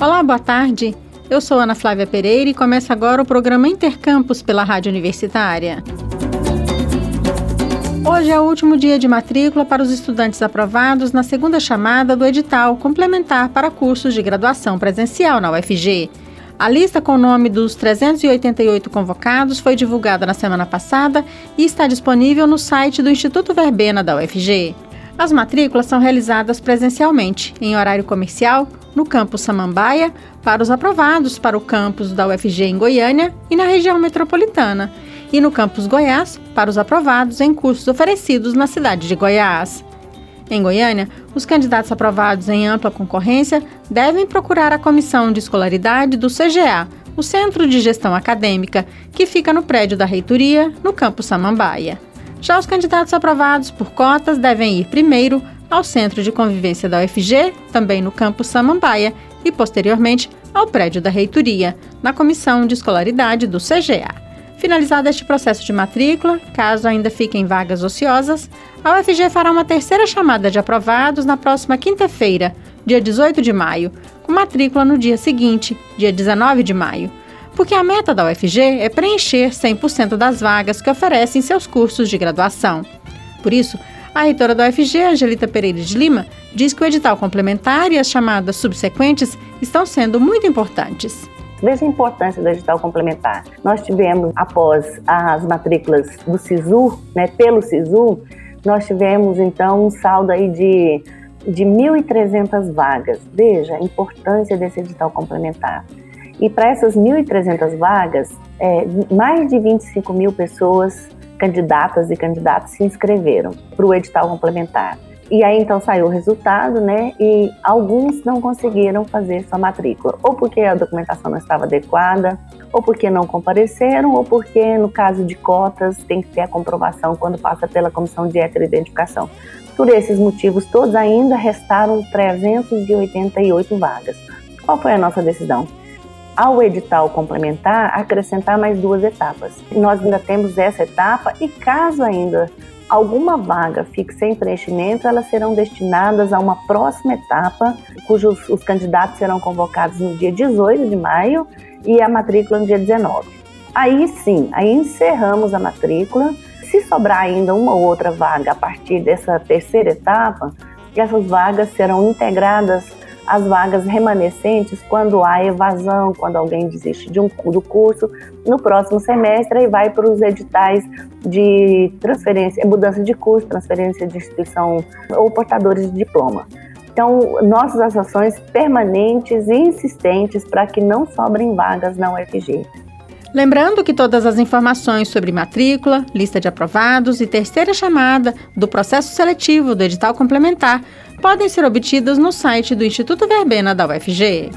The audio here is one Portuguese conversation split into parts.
Olá, boa tarde. Eu sou Ana Flávia Pereira e começa agora o programa Intercampus pela Rádio Universitária. Hoje é o último dia de matrícula para os estudantes aprovados na segunda chamada do edital complementar para cursos de graduação presencial na UFG. A lista com o nome dos 388 convocados foi divulgada na semana passada e está disponível no site do Instituto Verbena da UFG. As matrículas são realizadas presencialmente, em horário comercial, no campus Samambaia, para os aprovados para o campus da UFG em Goiânia e na região metropolitana, e no campus Goiás, para os aprovados em cursos oferecidos na cidade de Goiás. Em Goiânia, os candidatos aprovados em ampla concorrência devem procurar a Comissão de Escolaridade do CGA, o Centro de Gestão Acadêmica, que fica no prédio da reitoria, no campus Samambaia. Já os candidatos aprovados por cotas devem ir primeiro ao Centro de Convivência da UFG, também no campus Samambaia, e posteriormente ao prédio da reitoria, na Comissão de Escolaridade do CGA. Finalizado este processo de matrícula, caso ainda fiquem vagas ociosas, a UFG fará uma terceira chamada de aprovados na próxima quinta-feira, dia 18 de maio, com matrícula no dia seguinte, dia 19 de maio porque a meta da UFG é preencher 100% das vagas que oferecem seus cursos de graduação. Por isso, a reitora da UFG, Angelita Pereira de Lima, diz que o edital complementar e as chamadas subsequentes estão sendo muito importantes. Veja a importância do edital complementar. Nós tivemos, após as matrículas do SISU, né, pelo SISU, nós tivemos então um saldo aí de, de 1.300 vagas. Veja a importância desse edital complementar. E para essas 1.300 vagas, é, mais de 25 mil pessoas, candidatas e candidatos, se inscreveram para o edital complementar. E aí então saiu o resultado, né? E alguns não conseguiram fazer sua matrícula, ou porque a documentação não estava adequada, ou porque não compareceram, ou porque no caso de cotas tem que ter a comprovação quando passa pela comissão de heteroidentificação. Por esses motivos todos, ainda restaram 388 vagas. Qual foi a nossa decisão? Ao edital complementar, acrescentar mais duas etapas. Nós ainda temos essa etapa e caso ainda alguma vaga fique sem preenchimento, elas serão destinadas a uma próxima etapa, cujos os candidatos serão convocados no dia 18 de maio e a matrícula no dia 19. Aí sim, aí encerramos a matrícula. Se sobrar ainda uma ou outra vaga a partir dessa terceira etapa, essas vagas serão integradas as vagas remanescentes quando há evasão, quando alguém desiste de um, do curso, no próximo semestre e vai para os editais de transferência, mudança de curso, transferência de instituição ou portadores de diploma. Então, nossas ações permanentes e insistentes para que não sobrem vagas na UFG. Lembrando que todas as informações sobre matrícula, lista de aprovados e terceira chamada do processo seletivo do edital complementar podem ser obtidas no site do Instituto Verbena da UFG.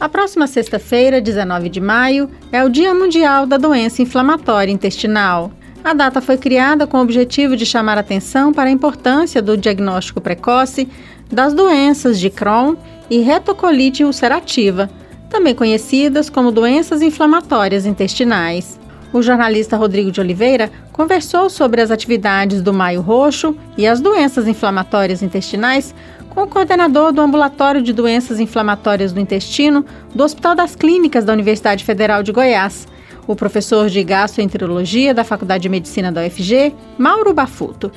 A próxima sexta-feira, 19 de maio, é o Dia Mundial da Doença Inflamatória Intestinal. A data foi criada com o objetivo de chamar atenção para a importância do diagnóstico precoce das doenças de Crohn e retocolite ulcerativa, também conhecidas como doenças inflamatórias intestinais. O jornalista Rodrigo de Oliveira conversou sobre as atividades do Maio Roxo e as doenças inflamatórias intestinais com o coordenador do Ambulatório de Doenças Inflamatórias do Intestino do Hospital das Clínicas da Universidade Federal de Goiás, o professor de gastroenterologia da Faculdade de Medicina da UFG, Mauro Bafuto.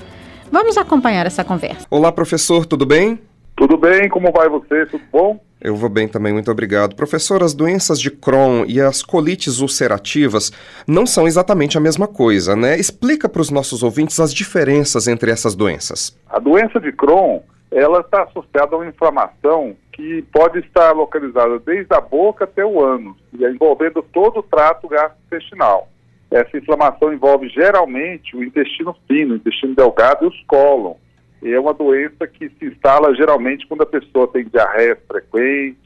Vamos acompanhar essa conversa. Olá, professor, tudo bem? Tudo bem, como vai você? Tudo bom? Eu vou bem também, muito obrigado. Professor, as doenças de Crohn e as colites ulcerativas não são exatamente a mesma coisa, né? Explica para os nossos ouvintes as diferenças entre essas doenças. A doença de Crohn, ela está associada a uma inflamação que pode estar localizada desde a boca até o ânus, envolvendo todo o trato gastrointestinal. Essa inflamação envolve geralmente o intestino fino, o intestino delgado e os cólon é uma doença que se instala geralmente quando a pessoa tem diarreia frequente,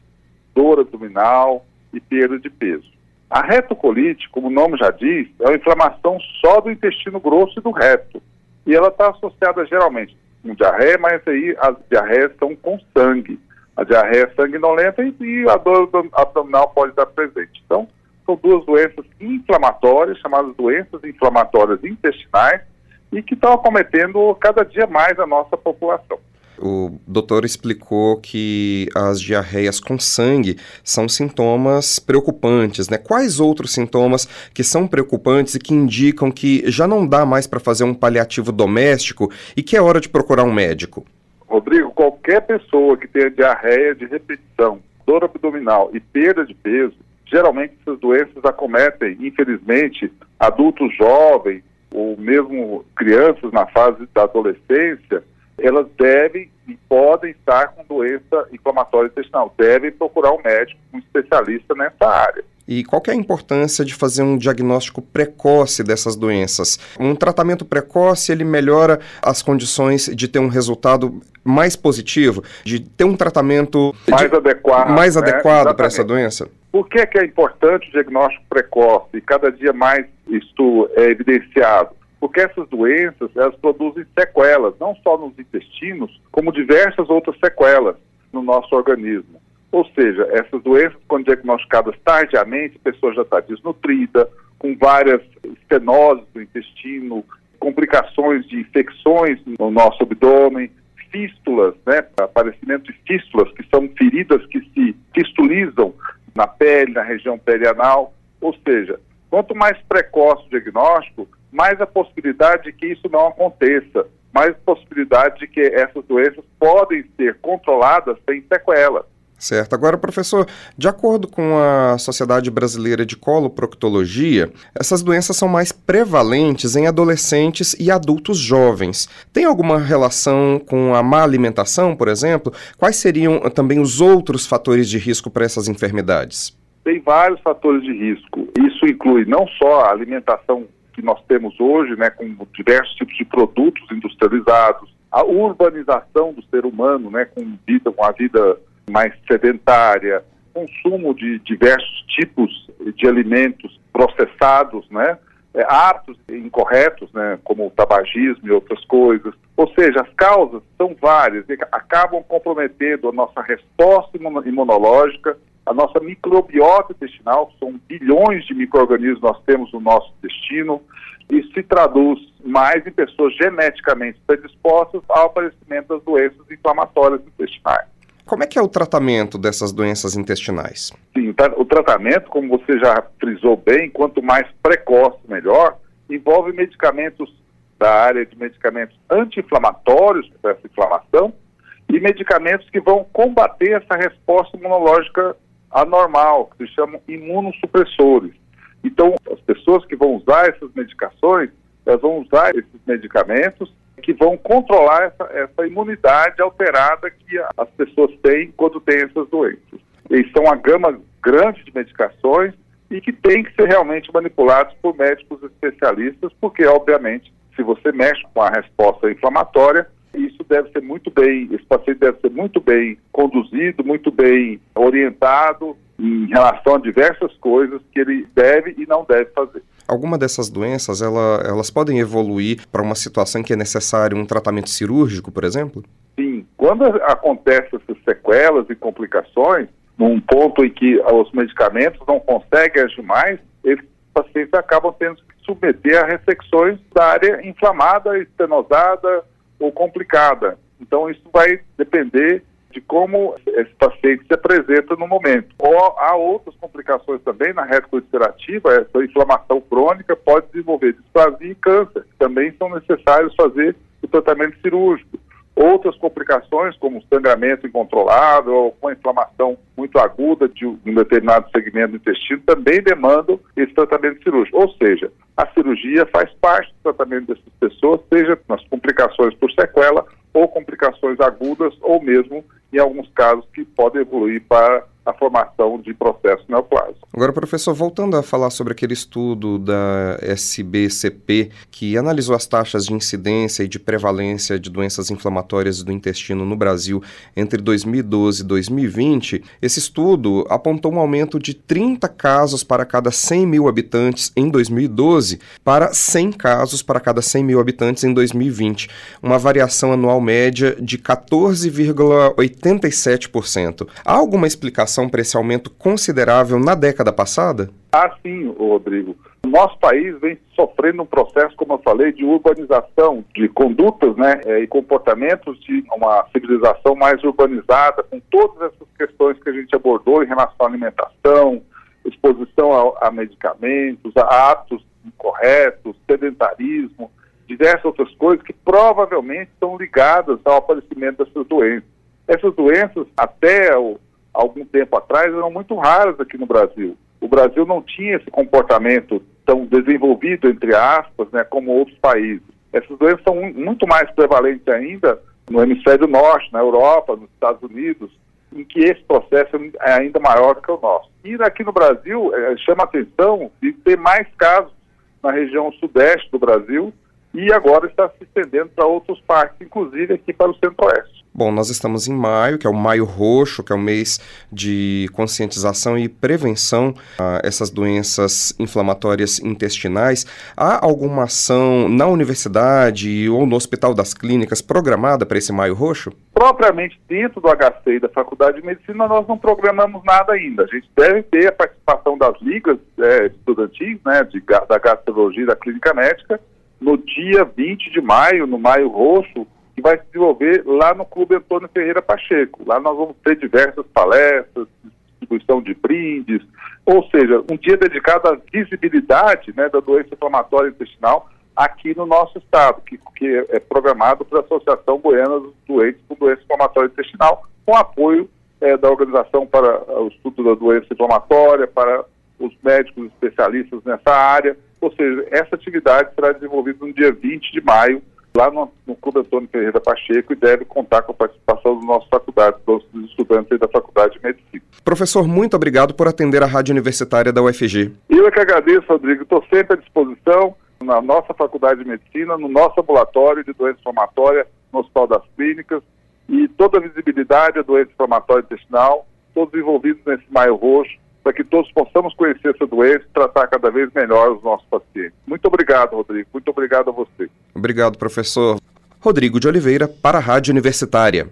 dor abdominal e perda de peso. A retocolite, como o nome já diz, é uma inflamação só do intestino grosso e do reto. E ela está associada geralmente com diarreia, mas aí as diarreias são com sangue. A diarreia é sanguinolenta e, e a dor abdominal pode estar presente. Então, são duas doenças inflamatórias, chamadas doenças inflamatórias intestinais, e que estão acometendo cada dia mais a nossa população. O doutor explicou que as diarreias com sangue são sintomas preocupantes, né? Quais outros sintomas que são preocupantes e que indicam que já não dá mais para fazer um paliativo doméstico e que é hora de procurar um médico? Rodrigo, qualquer pessoa que tenha diarreia de repetição, dor abdominal e perda de peso, geralmente essas doenças acometem, infelizmente, adultos jovens ou mesmo crianças na fase da adolescência, elas devem e podem estar com doença inflamatória intestinal. Devem procurar um médico, um especialista nessa área. E qual é a importância de fazer um diagnóstico precoce dessas doenças? Um tratamento precoce, ele melhora as condições de ter um resultado mais positivo, de ter um tratamento mais de, adequado, mais né? adequado para essa doença? Por que, que é importante o diagnóstico precoce e cada dia mais isto é evidenciado? Porque essas doenças, elas produzem sequelas, não só nos intestinos, como diversas outras sequelas no nosso organismo. Ou seja, essas doenças, quando diagnosticadas tardiamente, a pessoa já está desnutrida, com várias estenoses do intestino, complicações de infecções no nosso abdômen, fístulas, né, aparecimento de fístulas, que são feridas que se fistulizam na pele, na região perianal. Ou seja, quanto mais precoce o diagnóstico, mais a possibilidade de que isso não aconteça, mais a possibilidade de que essas doenças podem ser controladas sem sequelas. Certo. Agora, professor, de acordo com a Sociedade Brasileira de Coloproctologia, essas doenças são mais prevalentes em adolescentes e adultos jovens. Tem alguma relação com a má alimentação, por exemplo? Quais seriam também os outros fatores de risco para essas enfermidades? Tem vários fatores de risco. Isso inclui não só a alimentação que nós temos hoje, né, com diversos tipos de produtos industrializados, a urbanização do ser humano, né, com vida, com a vida mais sedentária, consumo de diversos tipos de alimentos processados, né? É, hábitos incorretos, né, como o tabagismo e outras coisas. Ou seja, as causas são várias e acabam comprometendo a nossa resposta imunológica, a nossa microbiota intestinal, são bilhões de micro-organismos nós temos no nosso intestino, e se traduz mais em pessoas geneticamente predispostas ao aparecimento das doenças inflamatórias intestinais. Como é que é o tratamento dessas doenças intestinais? Sim, o tratamento, como você já frisou bem, quanto mais precoce, melhor, envolve medicamentos da área de medicamentos anti-inflamatórios para essa inflamação e medicamentos que vão combater essa resposta imunológica anormal, que se chamam imunossupressores. Então, as pessoas que vão usar essas medicações, elas vão usar esses medicamentos que vão controlar essa, essa imunidade alterada que as pessoas têm quando têm essas doenças. Eles são uma gama grande de medicações e que tem que ser realmente manipulados por médicos especialistas, porque, obviamente, se você mexe com a resposta inflamatória, isso deve ser muito bem, esse paciente deve ser muito bem conduzido, muito bem orientado em relação a diversas coisas que ele deve e não deve fazer. Alguma dessas doenças, ela, elas podem evoluir para uma situação que é necessário um tratamento cirúrgico, por exemplo? Sim. Quando acontecem essas sequelas e complicações, num ponto em que os medicamentos não conseguem agir mais, esses pacientes acabam tendo que submeter a ressecções da área inflamada, estenosada ou complicada. Então, isso vai depender de como esse paciente se apresenta no momento. Ou há outras complicações também na reta ulcerativa, essa inflamação crônica pode desenvolver displasia e câncer. Também são necessários fazer o tratamento cirúrgico. Outras complicações, como sangramento incontrolável ou com inflamação muito aguda de um determinado segmento do intestino, também demandam esse tratamento cirúrgico. Ou seja, a cirurgia faz parte do tratamento dessas pessoas, seja nas complicações por sequela ou complicações agudas, ou mesmo, em alguns casos, que podem evoluir para a formação de processo neoplásico. Agora, professor, voltando a falar sobre aquele estudo da SBCP que analisou as taxas de incidência e de prevalência de doenças inflamatórias do intestino no Brasil entre 2012 e 2020, esse estudo apontou um aumento de 30 casos para cada 100 mil habitantes em 2012 para 100 casos para cada 100 mil habitantes em 2020, uma variação anual média de 14,87%. Há alguma explicação para esse aumento considerável na década passada? Ah, sim, Rodrigo. O nosso país vem sofrendo um processo, como eu falei, de urbanização, de condutas né, é, e comportamentos de uma civilização mais urbanizada, com todas essas questões que a gente abordou em relação à alimentação, exposição a, a medicamentos, a atos incorretos, sedentarismo, diversas outras coisas que provavelmente estão ligadas ao aparecimento dessas doenças. Essas doenças, até o, algum tempo atrás, eram muito raras aqui no Brasil. O Brasil não tinha esse comportamento tão desenvolvido, entre aspas, né, como outros países. Essas doenças são muito mais prevalentes ainda no hemisfério norte, na Europa, nos Estados Unidos, em que esse processo é ainda maior do que o nosso. E aqui no Brasil, é, chama atenção de ter mais casos na região sudeste do Brasil e agora está se estendendo para outros partes, inclusive aqui para o centro-oeste. Bom, nós estamos em maio, que é o Maio Roxo, que é o mês de conscientização e prevenção a essas doenças inflamatórias intestinais. Há alguma ação na universidade ou no Hospital das Clínicas programada para esse Maio Roxo? Propriamente dentro do HC e da Faculdade de Medicina, nós não programamos nada ainda. A gente deve ter a participação das ligas é, estudantis, né, de, da gastrologia e da clínica médica, no dia 20 de maio, no Maio Roxo, vai se desenvolver lá no Clube Antônio Ferreira Pacheco. Lá nós vamos ter diversas palestras, distribuição de brindes, ou seja, um dia dedicado à visibilidade né, da doença inflamatória intestinal aqui no nosso estado, que, que é programado pela Associação Goiana dos Doentes com Doença Inflamatória Intestinal, com apoio é, da Organização para o Estudo da Doença Inflamatória, para os médicos especialistas nessa área, ou seja, essa atividade será desenvolvida no dia 20 de maio, lá no, no Clube Antônio Ferreira Pacheco, e deve contar com a participação dos nossos faculdades, dos estudantes da Faculdade de Medicina. Professor, muito obrigado por atender a Rádio Universitária da UFG. Eu é que agradeço, Rodrigo. Estou sempre à disposição na nossa Faculdade de Medicina, no nosso ambulatório de doença inflamatória, no Hospital das Clínicas, e toda a visibilidade da doença inflamatória intestinal, todos envolvidos nesse Maio Roxo, para que todos possamos conhecer essa doença e tratar cada vez melhor os nossos pacientes. Muito obrigado, Rodrigo. Muito obrigado a você. Obrigado, professor. Rodrigo de Oliveira, para a Rádio Universitária.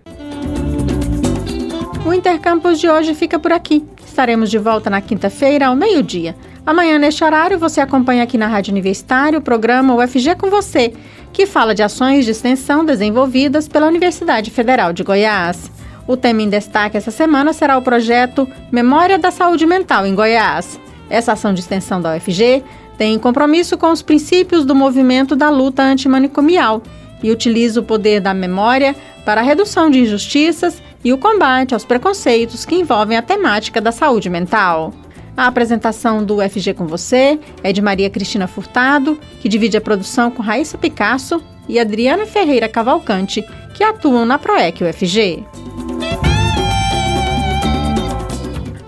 O Intercampus de hoje fica por aqui. Estaremos de volta na quinta-feira, ao meio-dia. Amanhã, neste horário, você acompanha aqui na Rádio Universitária o programa UFG com Você, que fala de ações de extensão desenvolvidas pela Universidade Federal de Goiás. O tema em destaque essa semana será o projeto Memória da Saúde Mental em Goiás. Essa ação de extensão da UFG tem compromisso com os princípios do movimento da luta antimanicomial e utiliza o poder da memória para a redução de injustiças e o combate aos preconceitos que envolvem a temática da saúde mental. A apresentação do UFG com você é de Maria Cristina Furtado, que divide a produção com Raíssa Picasso e Adriana Ferreira Cavalcante, que atuam na PROEC UFG.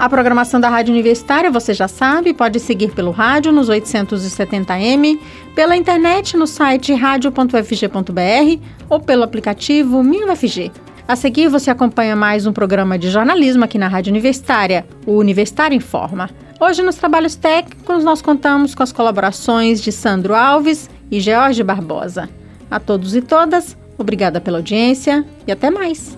A programação da Rádio Universitária, você já sabe, pode seguir pelo rádio nos 870m, pela internet no site radio.fg.br ou pelo aplicativo MinUFG. A seguir, você acompanha mais um programa de jornalismo aqui na Rádio Universitária, o Universitário Informa. Hoje, nos trabalhos técnicos, nós contamos com as colaborações de Sandro Alves e George Barbosa. A todos e todas, obrigada pela audiência e até mais.